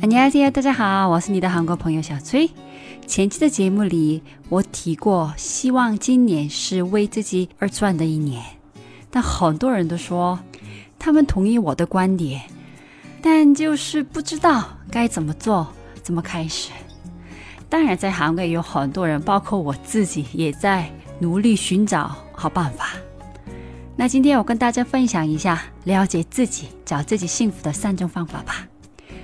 안녕하세요，大家好，我是你的韩国朋友小崔。前期的节目里，我提过，希望今年是为自己而赚的一年。但很多人都说，他们同意我的观点，但就是不知道该怎么做，怎么开始。当然，在韩国有很多人，包括我自己，也在努力寻找好办法。那今天我跟大家分享一下了解自己、找自己幸福的三种方法吧。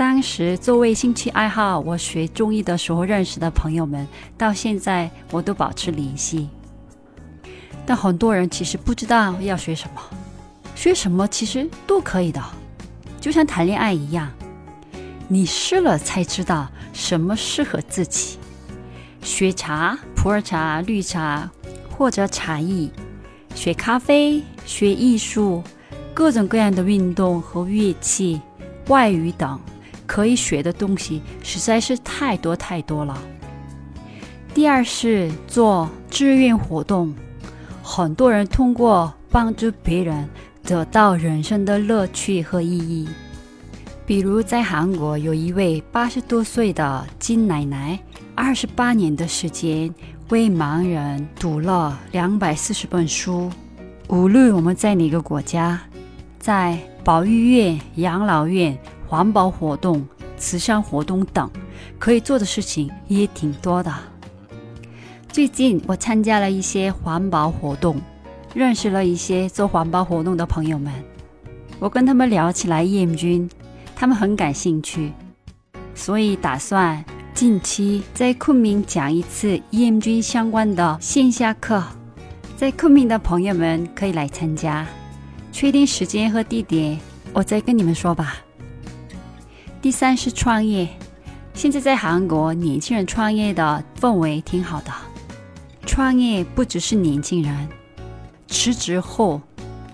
当时作为兴趣爱好，我学中医的时候认识的朋友们，到现在我都保持联系。但很多人其实不知道要学什么，学什么其实都可以的，就像谈恋爱一样，你试了才知道什么适合自己。学茶、普洱茶、绿茶或者茶艺，学咖啡、学艺术，各种各样的运动和乐器、外语等。可以学的东西实在是太多太多了。第二是做志愿活动，很多人通过帮助别人得到人生的乐趣和意义。比如在韩国有一位八十多岁的金奶奶，二十八年的时间为盲人读了两百四十本书。无论我们在哪个国家，在保育院、养老院。环保活动、慈善活动等，可以做的事情也挺多的。最近我参加了一些环保活动，认识了一些做环保活动的朋友们。我跟他们聊起来厌军，他们很感兴趣，所以打算近期在昆明讲一次厌军相关的线下课，在昆明的朋友们可以来参加。确定时间和地点，我再跟你们说吧。第三是创业，现在在韩国年轻人创业的氛围挺好的。创业不只是年轻人，辞职后，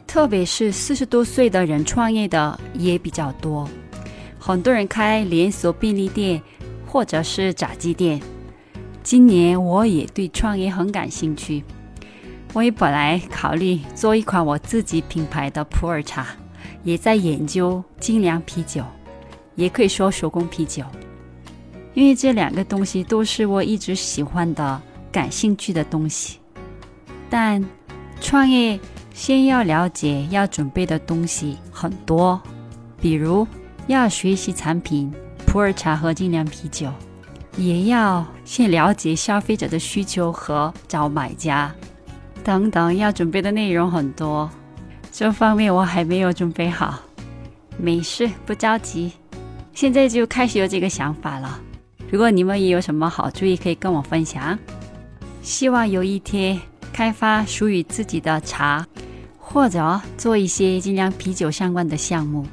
特别是四十多岁的人创业的也比较多。很多人开连锁便利店或者是炸鸡店。今年我也对创业很感兴趣，我也本来考虑做一款我自己品牌的普洱茶，也在研究精酿啤酒。也可以说手工啤酒，因为这两个东西都是我一直喜欢的、感兴趣的东西。但创业先要了解要准备的东西很多，比如要学习产品普洱茶和精酿啤酒，也要先了解消费者的需求和找买家等等，要准备的内容很多。这方面我还没有准备好，没事，不着急。现在就开始有这个想法了。如果你们也有什么好主意，可以跟我分享。希望有一天开发属于自己的茶，或者做一些精酿啤酒相关的项目。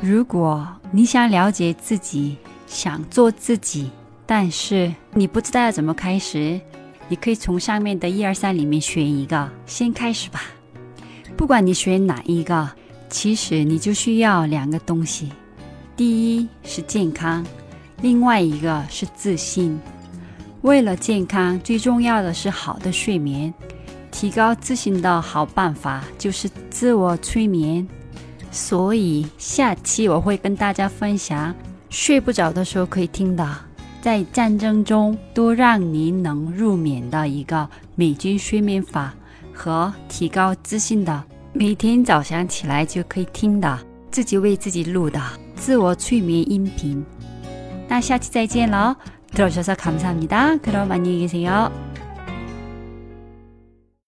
如果你想了解自己，想做自己，但是你不知道要怎么开始，你可以从上面的一二三里面选一个，先开始吧。不管你选哪一个。其实你就需要两个东西，第一是健康，另外一个是自信。为了健康，最重要的是好的睡眠。提高自信的好办法就是自我催眠。所以下期我会跟大家分享睡不着的时候可以听的，在战争中都让你能入眠的一个美军睡眠法和提高自信的。每天早上起来就可以听的，自己为自己录的自我催眠音频。那下期再见喽！들어주셔서감사합니다그럼안녕히계세요